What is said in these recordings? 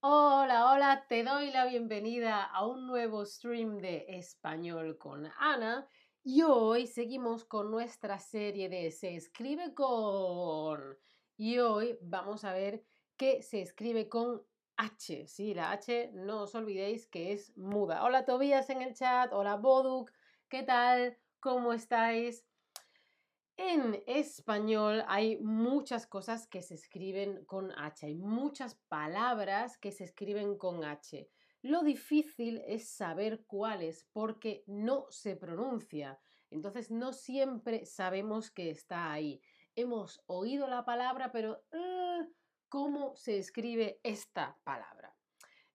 Hola, hola, te doy la bienvenida a un nuevo stream de español con Ana y hoy seguimos con nuestra serie de Se escribe con y hoy vamos a ver que se escribe con H, sí, la H no os olvidéis que es muda. Hola Tobías en el chat, hola Boduk, ¿qué tal? ¿Cómo estáis? En español hay muchas cosas que se escriben con H, hay muchas palabras que se escriben con H. Lo difícil es saber cuáles porque no se pronuncia. Entonces no siempre sabemos que está ahí. Hemos oído la palabra, pero uh, ¿cómo se escribe esta palabra?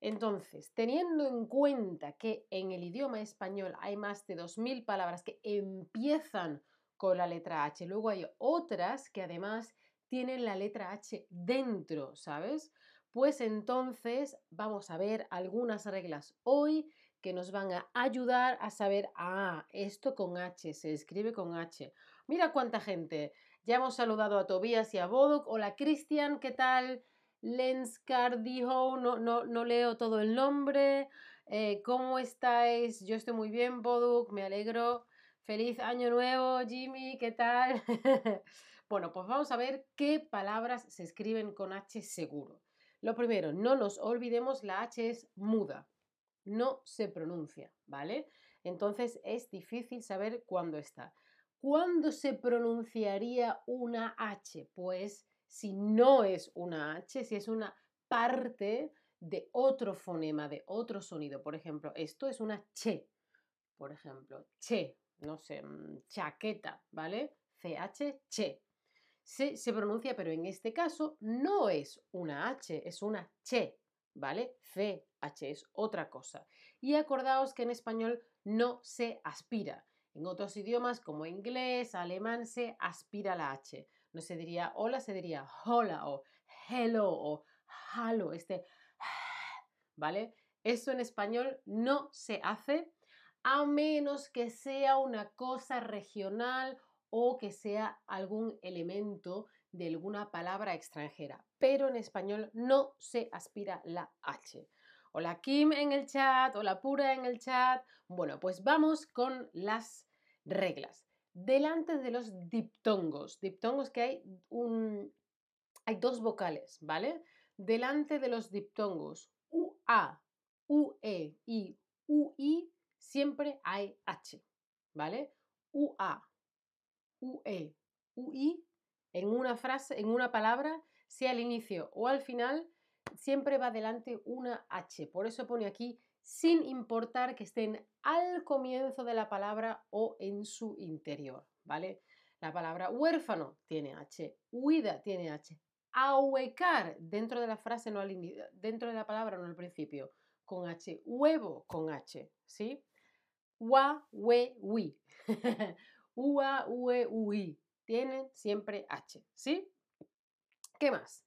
Entonces, teniendo en cuenta que en el idioma español hay más de 2.000 palabras que empiezan con la letra H. Luego hay otras que además tienen la letra H dentro, ¿sabes? Pues entonces vamos a ver algunas reglas hoy que nos van a ayudar a saber, ah, esto con H, se escribe con H. Mira cuánta gente. Ya hemos saludado a Tobías y a Boduk. Hola Cristian, ¿qué tal? Lens Cardijo, no, no, no leo todo el nombre. Eh, ¿Cómo estáis? Yo estoy muy bien, Boduk, me alegro. Feliz año nuevo, Jimmy, ¿qué tal? bueno, pues vamos a ver qué palabras se escriben con H seguro. Lo primero, no nos olvidemos, la H es muda, no se pronuncia, ¿vale? Entonces es difícil saber cuándo está. ¿Cuándo se pronunciaría una H? Pues si no es una H, si es una parte de otro fonema, de otro sonido. Por ejemplo, esto es una che, por ejemplo, che, no sé, mm, chaqueta, ¿vale? CH, che. Se, se pronuncia, pero en este caso no es una H, es una che, ¿vale? CH es otra cosa. Y acordaos que en español no se aspira. En otros idiomas como inglés, alemán, se aspira la H. No se diría hola, se diría hola o hello o halo, este, ¿vale? Eso en español no se hace a menos que sea una cosa regional o que sea algún elemento de alguna palabra extranjera. Pero en español no se aspira la H. Hola Kim en el chat, hola Pura en el chat. Bueno, pues vamos con las reglas. Delante de los diptongos, diptongos que hay un, hay dos vocales, ¿vale? Delante de los diptongos UA, UE y UI siempre hay H, ¿vale? UA, UE, UI, en una frase, en una palabra, sea al inicio o al final, siempre va delante una H. Por eso pone aquí, sin importar que estén al comienzo de la palabra o en su interior, ¿vale? La palabra huérfano tiene H, huida tiene H, ahuecar dentro de la frase, no al dentro de la palabra, no al principio, con H, huevo con H, ¿sí? Wa, we, wi. Ua, ue, ui. Tienen siempre H, ¿sí? ¿Qué más?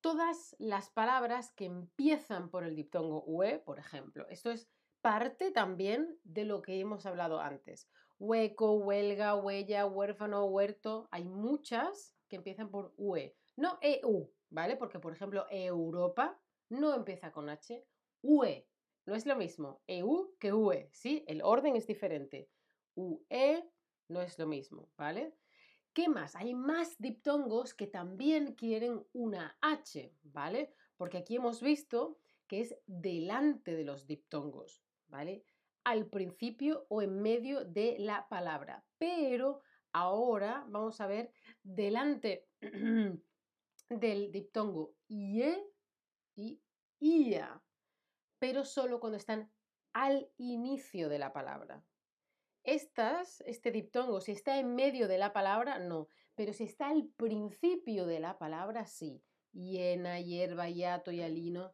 Todas las palabras que empiezan por el diptongo ue, por ejemplo, esto es parte también de lo que hemos hablado antes. Hueco, huelga, huella, huérfano, huerto. Hay muchas que empiezan por ue. No EU, ¿vale? Porque, por ejemplo, Europa no empieza con H. UE no es lo mismo EU que UE, ¿sí? El orden es diferente. UE no es lo mismo, ¿vale? ¿Qué más? Hay más diptongos que también quieren una H, ¿vale? Porque aquí hemos visto que es delante de los diptongos, ¿vale? Al principio o en medio de la palabra. Pero ahora vamos a ver delante del diptongo IE y IA, pero solo cuando están al inicio de la palabra. Estas, este diptongo, si está en medio de la palabra, no, pero si está al principio de la palabra, sí. Hiena, hierba, hiato y alino.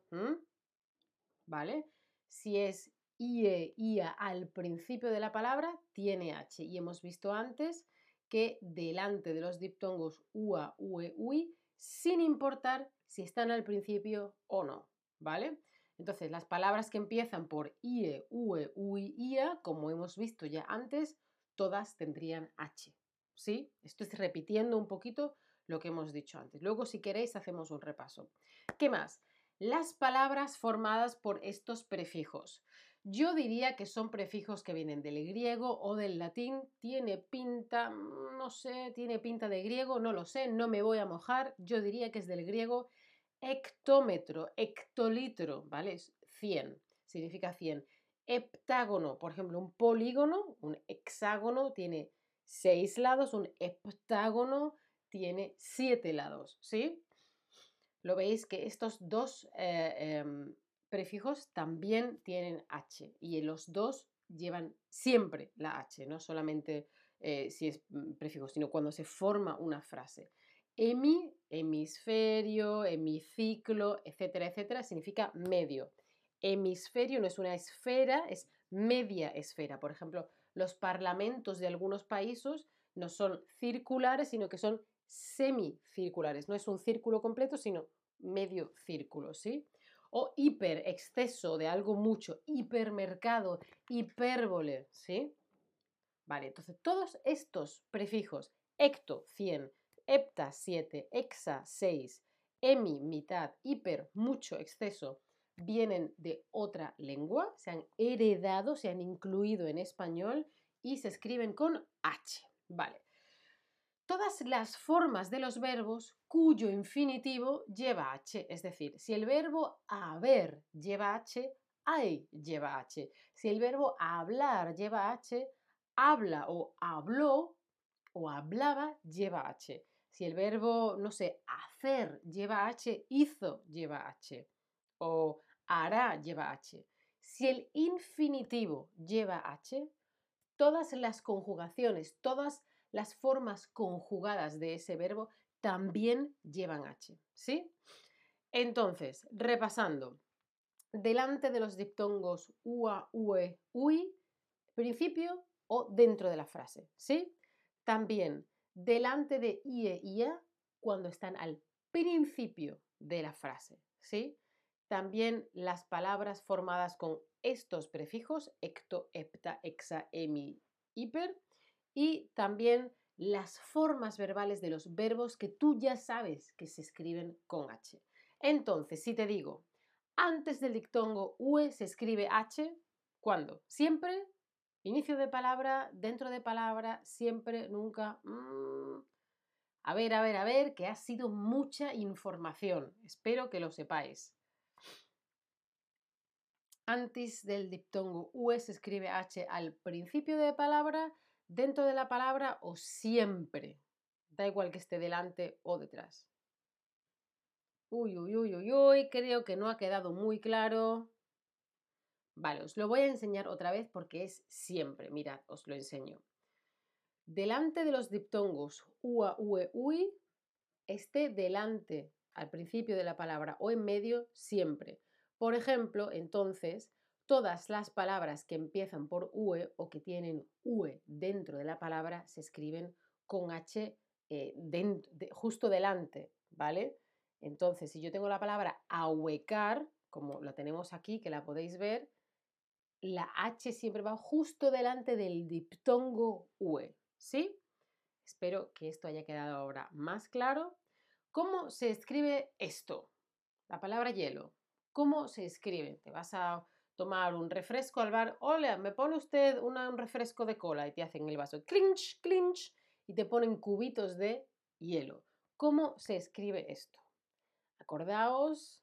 ¿Vale? Si es IE, IA al principio de la palabra, tiene H. Y hemos visto antes que delante de los diptongos UA, UE, UI, sin importar si están al principio o no. ¿Vale? Entonces, las palabras que empiezan por IE, UE, UI, IA, como hemos visto ya antes, todas tendrían H. ¿Sí? Esto es repitiendo un poquito lo que hemos dicho antes. Luego, si queréis, hacemos un repaso. ¿Qué más? Las palabras formadas por estos prefijos. Yo diría que son prefijos que vienen del griego o del latín. Tiene pinta, no sé, tiene pinta de griego, no lo sé, no me voy a mojar. Yo diría que es del griego hectómetro, hectolitro, ¿vale? Es 100, significa 100. Heptágono, por ejemplo, un polígono, un hexágono tiene seis lados, un heptágono tiene siete lados, ¿sí? Lo veis que estos dos eh, em, prefijos también tienen H y los dos llevan siempre la H, no solamente eh, si es mm, prefijo, sino cuando se forma una frase. Hemi, hemisferio, hemiciclo, etcétera, etcétera, significa medio. Hemisferio no es una esfera, es media esfera. Por ejemplo, los parlamentos de algunos países no son circulares, sino que son semicirculares. No es un círculo completo, sino medio círculo, ¿sí? O hiper, exceso de algo mucho, hipermercado, hipérbole, ¿sí? Vale, entonces todos estos prefijos, ecto, 100, hepta, 7, hexa, 6, emi, mitad, hiper, mucho, exceso, vienen de otra lengua, se han heredado, se han incluido en español y se escriben con H, ¿vale? todas las formas de los verbos cuyo infinitivo lleva H. Es decir, si el verbo haber lleva H, hay lleva H. Si el verbo hablar lleva H, habla o habló o hablaba lleva H. Si el verbo, no sé, hacer lleva H, hizo lleva H. O hará lleva H. Si el infinitivo lleva H, todas las conjugaciones, todas las formas conjugadas de ese verbo también llevan H, ¿sí? Entonces, repasando, delante de los diptongos ua, ue, ui, principio o dentro de la frase, ¿sí? También delante de ie, ia, cuando están al principio de la frase, ¿sí? También las palabras formadas con estos prefijos, ecto, hepta, exa, emi, hiper, y también las formas verbales de los verbos que tú ya sabes que se escriben con H. Entonces, si te digo, antes del dictongo UE se escribe H, ¿cuándo? Siempre, inicio de palabra, dentro de palabra, siempre, nunca. Mm. A ver, a ver, a ver, que ha sido mucha información. Espero que lo sepáis. Antes del diptongo UE se escribe H al principio de palabra, dentro de la palabra o siempre. Da igual que esté delante o detrás. Uy, uy, uy, uy, uy, creo que no ha quedado muy claro. Vale, os lo voy a enseñar otra vez porque es siempre. Mirad, os lo enseño. Delante de los diptongos ua, ue, ui, esté delante al principio de la palabra o en medio siempre. Por ejemplo, entonces, Todas las palabras que empiezan por UE o que tienen UE dentro de la palabra se escriben con H eh, justo delante, ¿vale? Entonces, si yo tengo la palabra ahuecar, como la tenemos aquí, que la podéis ver, la H siempre va justo delante del diptongo UE, ¿sí? Espero que esto haya quedado ahora más claro. ¿Cómo se escribe esto? La palabra hielo. ¿Cómo se escribe? Te vas a tomar un refresco al bar, hola, ¿me pone usted un refresco de cola? Y te hacen el vaso, clinch, clinch, y te ponen cubitos de hielo. ¿Cómo se escribe esto? Acordaos,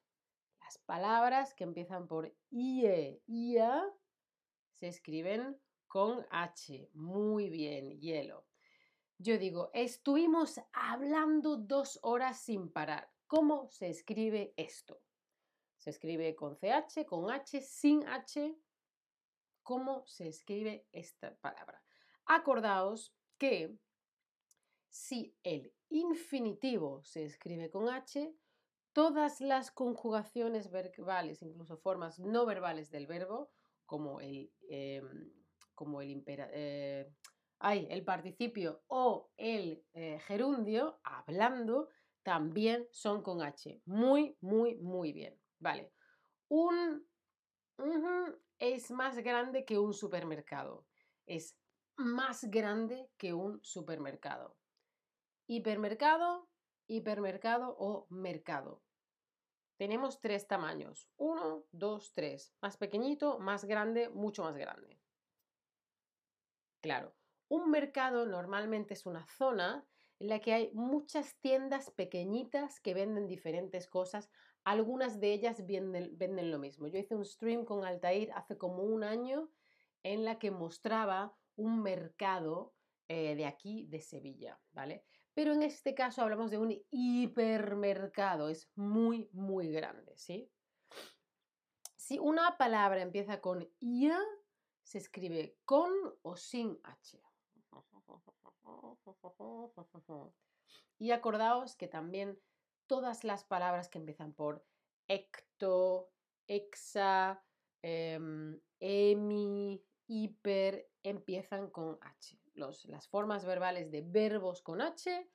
las palabras que empiezan por IE, IA, se escriben con H. Muy bien, hielo. Yo digo, estuvimos hablando dos horas sin parar. ¿Cómo se escribe esto? Se escribe con CH, con H, sin H. ¿Cómo se escribe esta palabra? Acordaos que si el infinitivo se escribe con H, todas las conjugaciones verbales, incluso formas no verbales del verbo, como el, em, como el, eh, el participio o el eh, gerundio, hablando, también son con H. Muy, muy, muy bien. Vale. Un es más grande que un supermercado. Es más grande que un supermercado. Hipermercado, hipermercado o mercado. Tenemos tres tamaños. Uno, dos, tres. Más pequeñito, más grande, mucho más grande. Claro, un mercado normalmente es una zona en la que hay muchas tiendas pequeñitas que venden diferentes cosas. Algunas de ellas venden, venden lo mismo. Yo hice un stream con Altair hace como un año en la que mostraba un mercado eh, de aquí, de Sevilla, ¿vale? Pero en este caso hablamos de un hipermercado, es muy, muy grande, ¿sí? Si una palabra empieza con IA, se escribe con o sin H. Y acordaos que también todas las palabras que empiezan por ecto, exa, em, emi, hiper, empiezan con H. las formas verbales de verbos con H,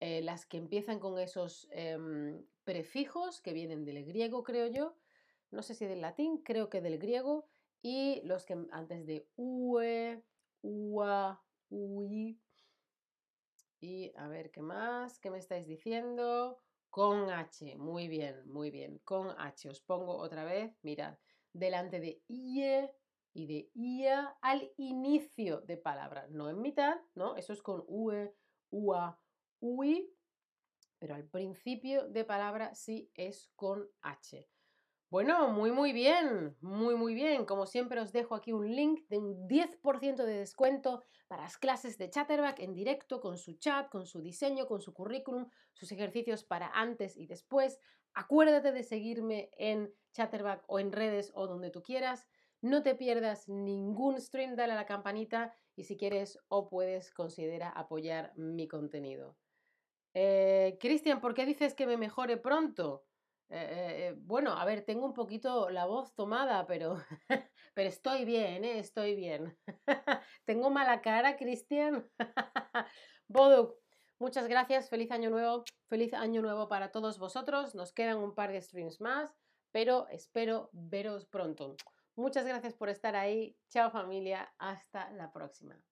eh, las que empiezan con esos em, prefijos que vienen del griego, creo yo, no sé si del latín, creo que del griego, y los que antes de ue, ua, ui, y a ver, ¿qué más? ¿Qué me estáis diciendo? Con H, muy bien, muy bien, con H. Os pongo otra vez, mirad, delante de IE y de IA al inicio de palabra, no en mitad, ¿no? Eso es con UE, UA, UI, pero al principio de palabra sí es con H. Bueno, muy muy bien, muy muy bien. Como siempre os dejo aquí un link de un 10% de descuento para las clases de Chatterback en directo con su chat, con su diseño, con su currículum, sus ejercicios para antes y después. Acuérdate de seguirme en Chatterback o en redes o donde tú quieras. No te pierdas ningún stream, dale a la campanita y si quieres o puedes considera apoyar mi contenido. Eh, Cristian, ¿por qué dices que me mejore pronto? Eh, eh, bueno, a ver, tengo un poquito la voz tomada, pero, pero estoy bien, estoy bien. tengo mala cara, Cristian. Boduk, muchas gracias, feliz año nuevo, feliz año nuevo para todos vosotros. Nos quedan un par de streams más, pero espero veros pronto. Muchas gracias por estar ahí. Chao familia, hasta la próxima.